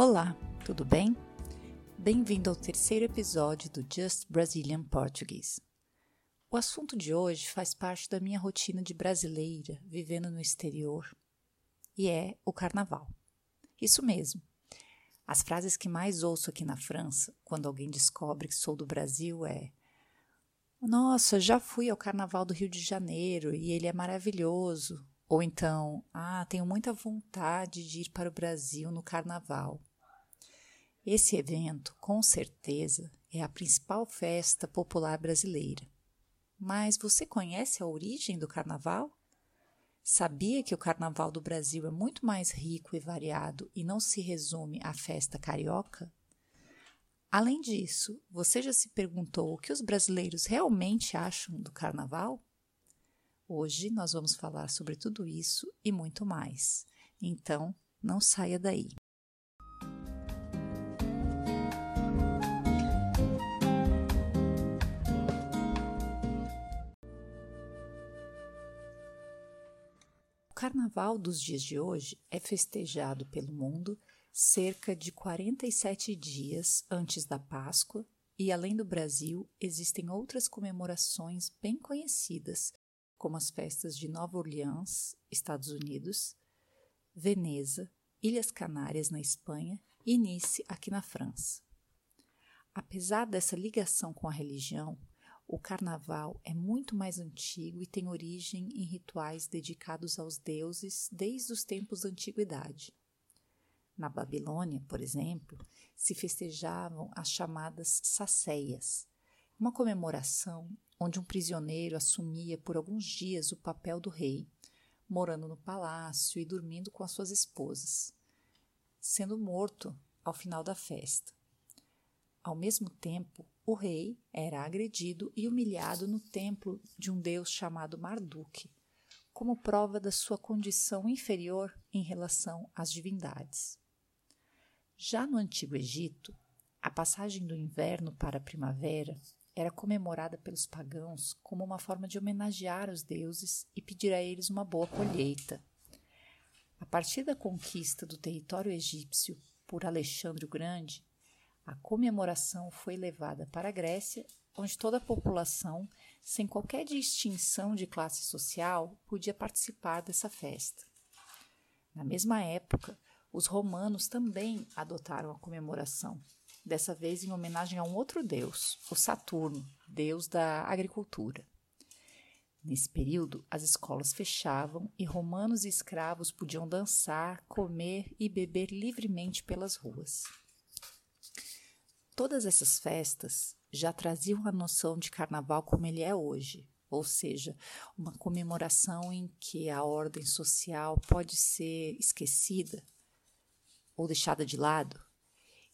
Olá, tudo bem? Bem-vindo ao terceiro episódio do Just Brazilian Portuguese. O assunto de hoje faz parte da minha rotina de brasileira vivendo no exterior e é o carnaval. Isso mesmo. As frases que mais ouço aqui na França, quando alguém descobre que sou do Brasil, é: Nossa, já fui ao carnaval do Rio de Janeiro e ele é maravilhoso. Ou então, ah, tenho muita vontade de ir para o Brasil no carnaval. Esse evento, com certeza, é a principal festa popular brasileira. Mas você conhece a origem do carnaval? Sabia que o carnaval do Brasil é muito mais rico e variado e não se resume à festa carioca? Além disso, você já se perguntou o que os brasileiros realmente acham do carnaval? Hoje nós vamos falar sobre tudo isso e muito mais. Então, não saia daí. Carnaval dos dias de hoje é festejado pelo mundo cerca de 47 dias antes da Páscoa e, além do Brasil, existem outras comemorações bem conhecidas como as festas de Nova Orleans, Estados Unidos, Veneza, Ilhas Canárias, na Espanha e Nice, aqui na França. Apesar dessa ligação com a religião, o carnaval é muito mais antigo e tem origem em rituais dedicados aos deuses desde os tempos da antiguidade. Na Babilônia, por exemplo, se festejavam as chamadas saceias, uma comemoração onde um prisioneiro assumia por alguns dias o papel do rei, morando no palácio e dormindo com as suas esposas, sendo morto ao final da festa. Ao mesmo tempo, o rei era agredido e humilhado no templo de um deus chamado Marduk, como prova da sua condição inferior em relação às divindades. Já no Antigo Egito, a passagem do inverno para a primavera era comemorada pelos pagãos como uma forma de homenagear os deuses e pedir a eles uma boa colheita. A partir da conquista do território egípcio por Alexandre o Grande, a comemoração foi levada para a Grécia, onde toda a população, sem qualquer distinção de classe social, podia participar dessa festa. Na mesma época, os romanos também adotaram a comemoração, dessa vez em homenagem a um outro deus, o Saturno, deus da agricultura. Nesse período, as escolas fechavam e romanos e escravos podiam dançar, comer e beber livremente pelas ruas. Todas essas festas já traziam a noção de carnaval como ele é hoje, ou seja, uma comemoração em que a ordem social pode ser esquecida ou deixada de lado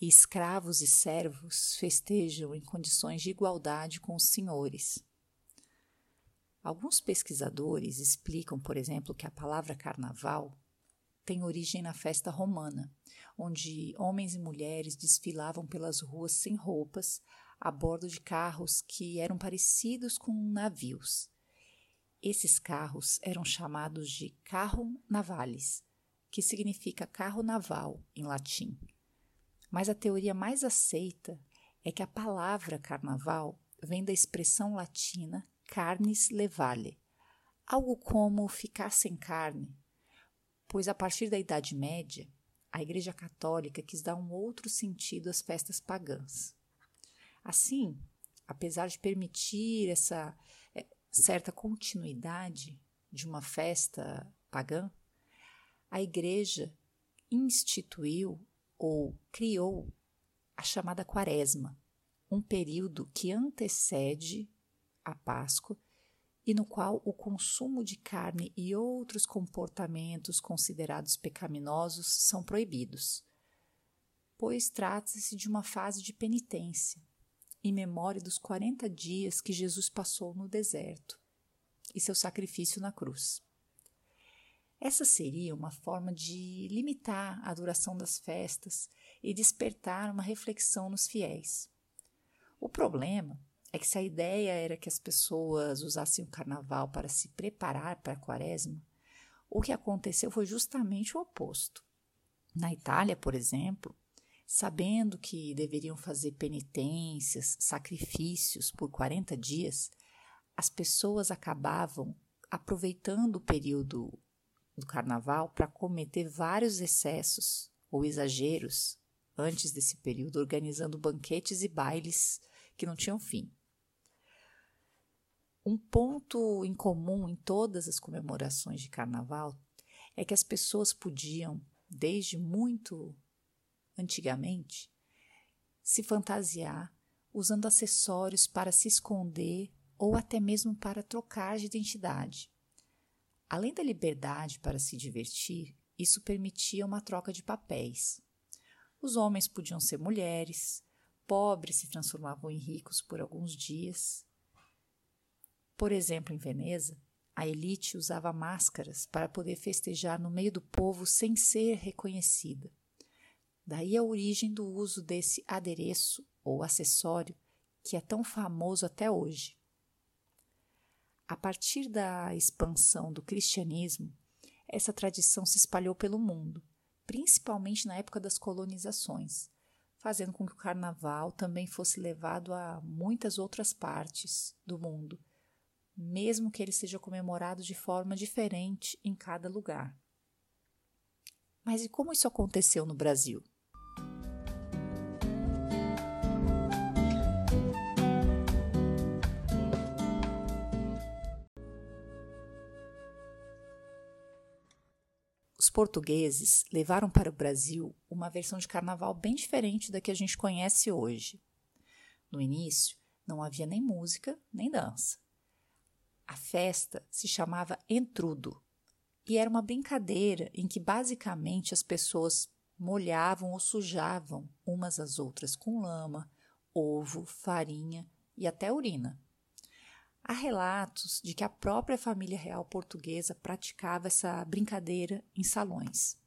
e escravos e servos festejam em condições de igualdade com os senhores. Alguns pesquisadores explicam, por exemplo, que a palavra carnaval tem origem na festa romana, onde homens e mulheres desfilavam pelas ruas sem roupas, a bordo de carros que eram parecidos com navios. Esses carros eram chamados de carro navales, que significa carro naval em latim. Mas a teoria mais aceita é que a palavra carnaval vem da expressão latina carnis levale, algo como ficar sem carne, pois a partir da Idade Média, a Igreja Católica quis dar um outro sentido às festas pagãs. Assim, apesar de permitir essa é, certa continuidade de uma festa pagã, a Igreja instituiu ou criou a chamada Quaresma, um período que antecede a Páscoa e no qual o consumo de carne e outros comportamentos considerados pecaminosos são proibidos, pois trata-se de uma fase de penitência, em memória dos 40 dias que Jesus passou no deserto e seu sacrifício na cruz. Essa seria uma forma de limitar a duração das festas e despertar uma reflexão nos fiéis. O problema é que se a ideia era que as pessoas usassem o carnaval para se preparar para a quaresma, o que aconteceu foi justamente o oposto. Na Itália, por exemplo, Sabendo que deveriam fazer penitências, sacrifícios por 40 dias, as pessoas acabavam aproveitando o período do carnaval para cometer vários excessos ou exageros antes desse período, organizando banquetes e bailes que não tinham fim. Um ponto em comum em todas as comemorações de carnaval é que as pessoas podiam, desde muito antigamente, se fantasiar usando acessórios para se esconder ou até mesmo para trocar de identidade. Além da liberdade para se divertir, isso permitia uma troca de papéis. Os homens podiam ser mulheres, pobres se transformavam em ricos por alguns dias, por exemplo, em Veneza, a elite usava máscaras para poder festejar no meio do povo sem ser reconhecida. Daí a origem do uso desse adereço ou acessório que é tão famoso até hoje. A partir da expansão do cristianismo, essa tradição se espalhou pelo mundo, principalmente na época das colonizações, fazendo com que o carnaval também fosse levado a muitas outras partes do mundo, mesmo que ele seja comemorado de forma diferente em cada lugar. Mas e como isso aconteceu no Brasil? Os portugueses levaram para o Brasil uma versão de carnaval bem diferente da que a gente conhece hoje. No início, não havia nem música nem dança. A festa se chamava Entrudo e era uma brincadeira em que basicamente as pessoas molhavam ou sujavam umas às outras com lama, ovo, farinha e até urina. Há relatos de que a própria família real portuguesa praticava essa brincadeira em salões.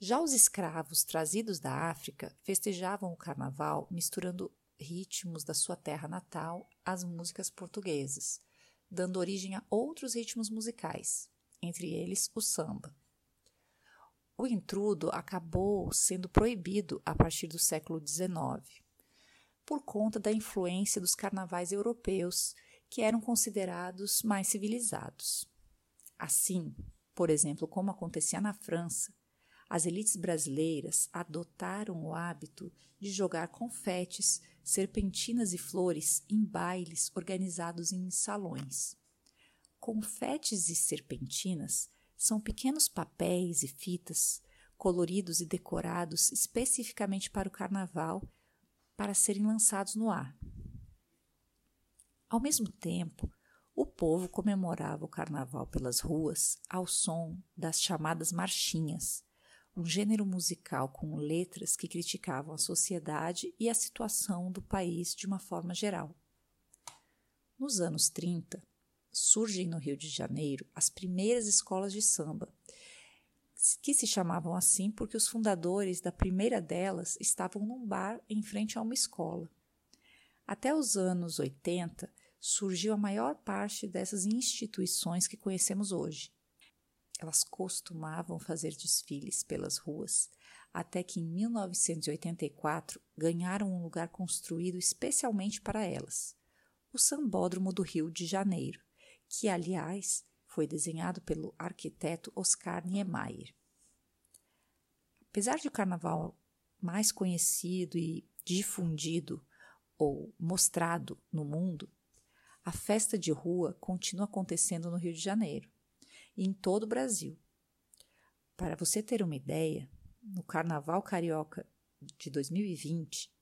Já os escravos trazidos da África festejavam o carnaval misturando ritmos da sua terra natal às músicas portuguesas, dando origem a outros ritmos musicais, entre eles o samba. O intrudo acabou sendo proibido a partir do século XIX, por conta da influência dos carnavais europeus, que eram considerados mais civilizados. Assim, por exemplo, como acontecia na França, as elites brasileiras adotaram o hábito de jogar confetes serpentinas e flores em bailes organizados em salões. Confetes e serpentinas são pequenos papéis e fitas coloridos e decorados especificamente para o carnaval para serem lançados no ar. Ao mesmo tempo, o povo comemorava o carnaval pelas ruas ao som das chamadas marchinhas, um gênero musical com letras que criticavam a sociedade e a situação do país de uma forma geral. Nos anos 30, surgem no Rio de Janeiro as primeiras escolas de samba, que se chamavam assim porque os fundadores da primeira delas estavam num bar em frente a uma escola. Até os anos 80, surgiu a maior parte dessas instituições que conhecemos hoje. Elas costumavam fazer desfiles pelas ruas, até que em 1984 ganharam um lugar construído especialmente para elas, o Sambódromo do Rio de Janeiro, que, aliás, foi desenhado pelo arquiteto Oscar Niemeyer. Apesar de o carnaval mais conhecido e difundido ou mostrado no mundo, a festa de rua continua acontecendo no Rio de Janeiro em todo o Brasil. Para você ter uma ideia, no Carnaval Carioca de 2020,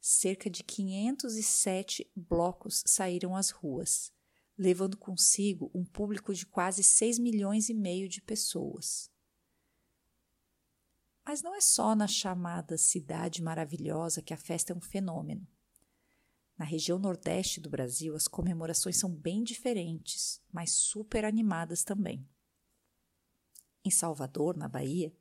cerca de 507 blocos saíram às ruas, levando consigo um público de quase 6 milhões e meio de pessoas. Mas não é só na chamada Cidade Maravilhosa que a festa é um fenômeno. Na região nordeste do Brasil, as comemorações são bem diferentes, mas super animadas também. Em Salvador, na Bahia,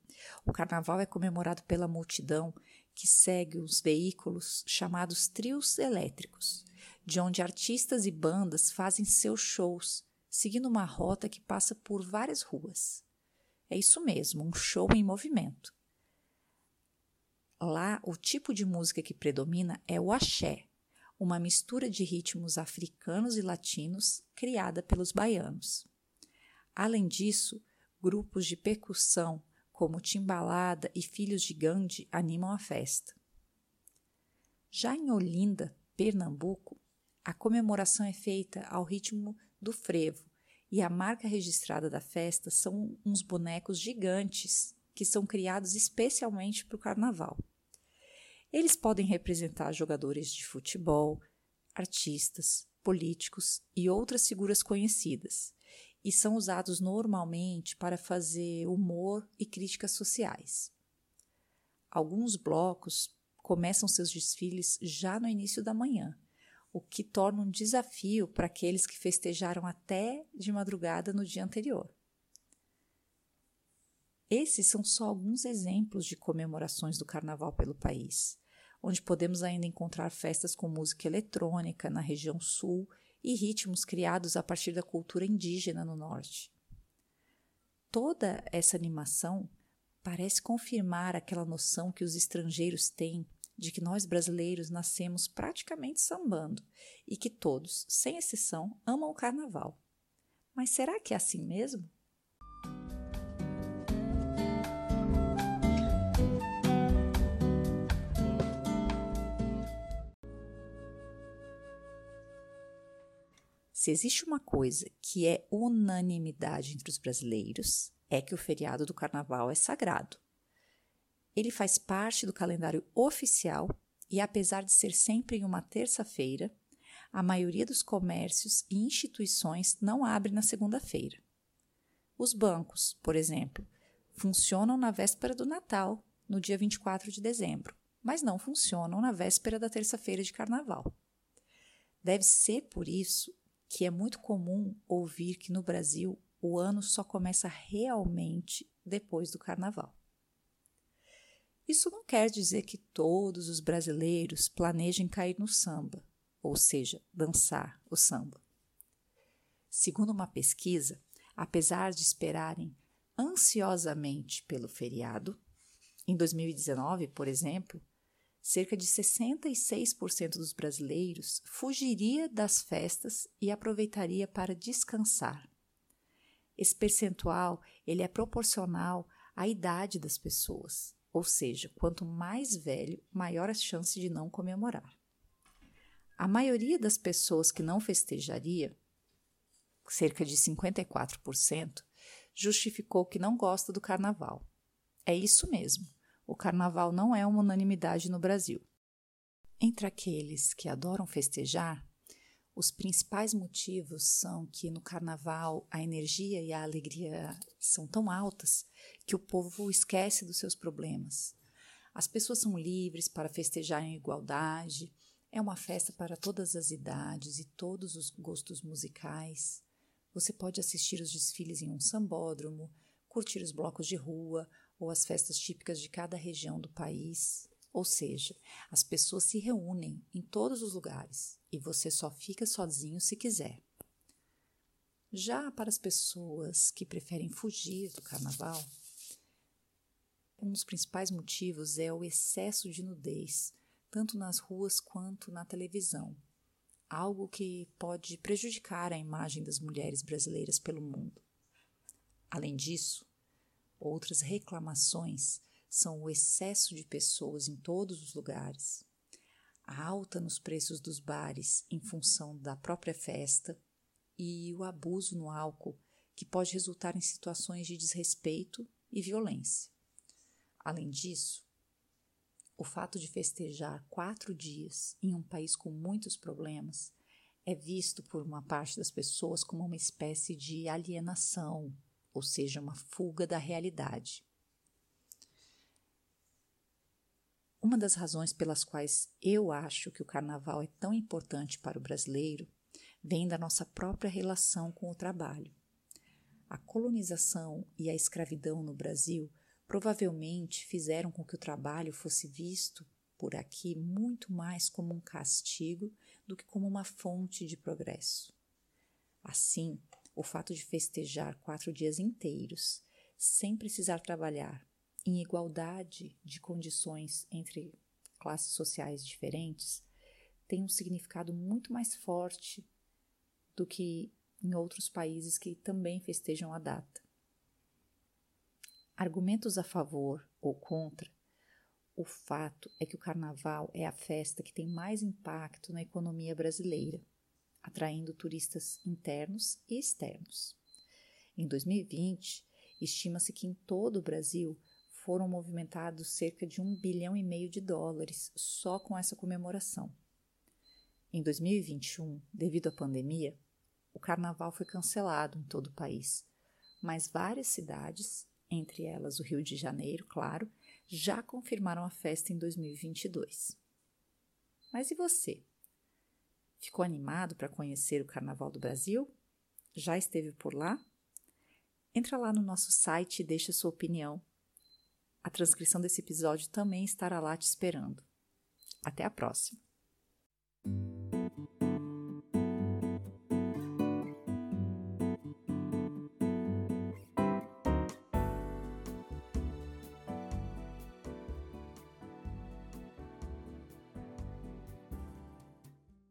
o carnaval é comemorado pela multidão que segue os veículos chamados trios elétricos, de onde artistas e bandas fazem seus shows, seguindo uma rota que passa por várias ruas. É isso mesmo, um show em movimento. Lá, o tipo de música que predomina é o axé, uma mistura de ritmos africanos e latinos criada pelos baianos. Além disso, grupos de percussão como Timbalada e Filhos de Gandhi animam a festa. Já em Olinda, Pernambuco, a comemoração é feita ao ritmo do frevo e a marca registrada da festa são uns bonecos gigantes que são criados especialmente para o carnaval. Eles podem representar jogadores de futebol, artistas, políticos e outras figuras conhecidas, e são usados normalmente para fazer humor e críticas sociais. Alguns blocos começam seus desfiles já no início da manhã, o que torna um desafio para aqueles que festejaram até de madrugada no dia anterior. Esses são só alguns exemplos de comemorações do carnaval pelo país, onde podemos ainda encontrar festas com música eletrônica na região sul e ritmos criados a partir da cultura indígena no norte. Toda essa animação parece confirmar aquela noção que os estrangeiros têm de que nós brasileiros nascemos praticamente sambando e que todos, sem exceção, amam o carnaval. Mas será que é assim mesmo? Se existe uma coisa que é unanimidade entre os brasileiros, é que o feriado do carnaval é sagrado. Ele faz parte do calendário oficial e, apesar de ser sempre em uma terça-feira, a maioria dos comércios e instituições não abre na segunda-feira. Os bancos, por exemplo, funcionam na véspera do Natal, no dia 24 de dezembro, mas não funcionam na véspera da terça-feira de carnaval. Deve ser por isso que é muito comum ouvir que no Brasil o ano só começa realmente depois do carnaval. Isso não quer dizer que todos os brasileiros planejem cair no samba, ou seja, dançar o samba. Segundo uma pesquisa, apesar de esperarem ansiosamente pelo feriado, em 2019, por exemplo, cerca de 66% dos brasileiros fugiria das festas e aproveitaria para descansar. Esse percentual ele é proporcional à idade das pessoas, ou seja, quanto mais velho, maior a chance de não comemorar. A maioria das pessoas que não festejaria, cerca de 54%, justificou que não gosta do carnaval. É isso mesmo o carnaval não é uma unanimidade no Brasil. Entre aqueles que adoram festejar, os principais motivos são que no carnaval a energia e a alegria são tão altas que o povo esquece dos seus problemas. As pessoas são livres para festejar em igualdade, é uma festa para todas as idades e todos os gostos musicais. Você pode assistir os desfiles em um sambódromo, curtir os blocos de rua ou as festas típicas de cada região do país. Ou seja, as pessoas se reúnem em todos os lugares e você só fica sozinho se quiser. Já para as pessoas que preferem fugir do carnaval, um dos principais motivos é o excesso de nudez, tanto nas ruas quanto na televisão, algo que pode prejudicar a imagem das mulheres brasileiras pelo mundo. Além disso, Outras reclamações são o excesso de pessoas em todos os lugares, a alta nos preços dos bares em função da própria festa e o abuso no álcool, que pode resultar em situações de desrespeito e violência. Além disso, o fato de festejar quatro dias em um país com muitos problemas é visto por uma parte das pessoas como uma espécie de alienação ou seja, uma fuga da realidade. Uma das razões pelas quais eu acho que o carnaval é tão importante para o brasileiro vem da nossa própria relação com o trabalho. A colonização e a escravidão no Brasil provavelmente fizeram com que o trabalho fosse visto por aqui muito mais como um castigo do que como uma fonte de progresso. Assim, o fato de festejar quatro dias inteiros, sem precisar trabalhar, em igualdade de condições entre classes sociais diferentes tem um significado muito mais forte do que em outros países que também festejam a data. Argumentos a favor ou contra, o fato é que o carnaval é a festa que tem mais impacto na economia brasileira, atraindo turistas internos e externos. Em 2020, estima-se que em todo o Brasil foram movimentados cerca de um bilhão e meio de dólares só com essa comemoração. Em 2021, devido à pandemia, o carnaval foi cancelado em todo o país, mas várias cidades, entre elas o Rio de Janeiro, claro, já confirmaram a festa em 2022. Mas e você? Ficou animado para conhecer o Carnaval do Brasil? Já esteve por lá? Entra lá no nosso site e deixa sua opinião. A transcrição desse episódio também estará lá te esperando. Até a próxima!